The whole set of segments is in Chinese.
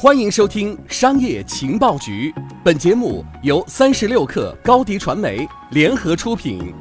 欢迎收听《商业情报局》，本节目由三十六克高低传媒联合出品。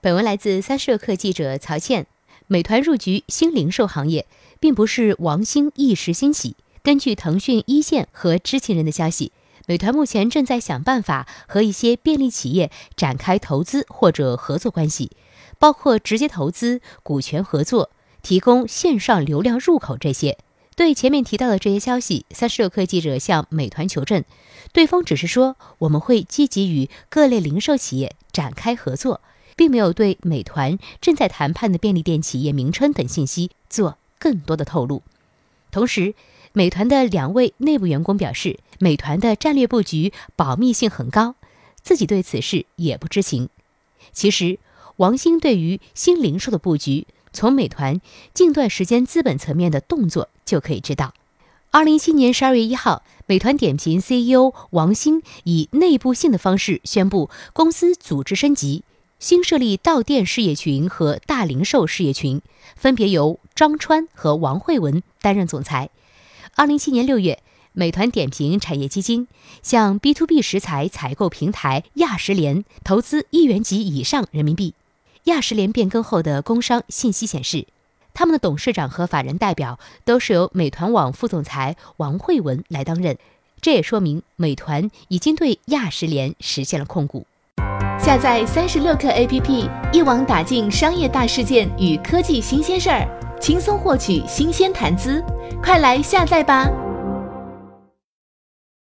本文来自三十六克记者曹倩。美团入局新零售行业，并不是王兴一时兴起。根据腾讯一线和知情人的消息，美团目前正在想办法和一些便利企业展开投资或者合作关系，包括直接投资、股权合作、提供线上流量入口这些。对前面提到的这些消息，三十六氪记者向美团求证，对方只是说我们会积极与各类零售企业展开合作，并没有对美团正在谈判的便利店企业名称等信息做更多的透露。同时，美团的两位内部员工表示，美团的战略布局保密性很高，自己对此事也不知情。其实，王兴对于新零售的布局。从美团近段时间资本层面的动作就可以知道，二零一七年十二月一号，美团点评 CEO 王兴以内部信的方式宣布公司组织升级，新设立到店事业群和大零售事业群，分别由张川和王慧文担任总裁。二零一七年六月，美团点评产业基金向 B to B 食材采购平台亚食联投资一元级以上人民币。亚食联变更后的工商信息显示，他们的董事长和法人代表都是由美团网副总裁王慧文来担任。这也说明美团已经对亚食联实现了控股。下载三十六课 APP，一网打尽商业大事件与科技新鲜事儿，轻松获取新鲜谈资。快来下载吧！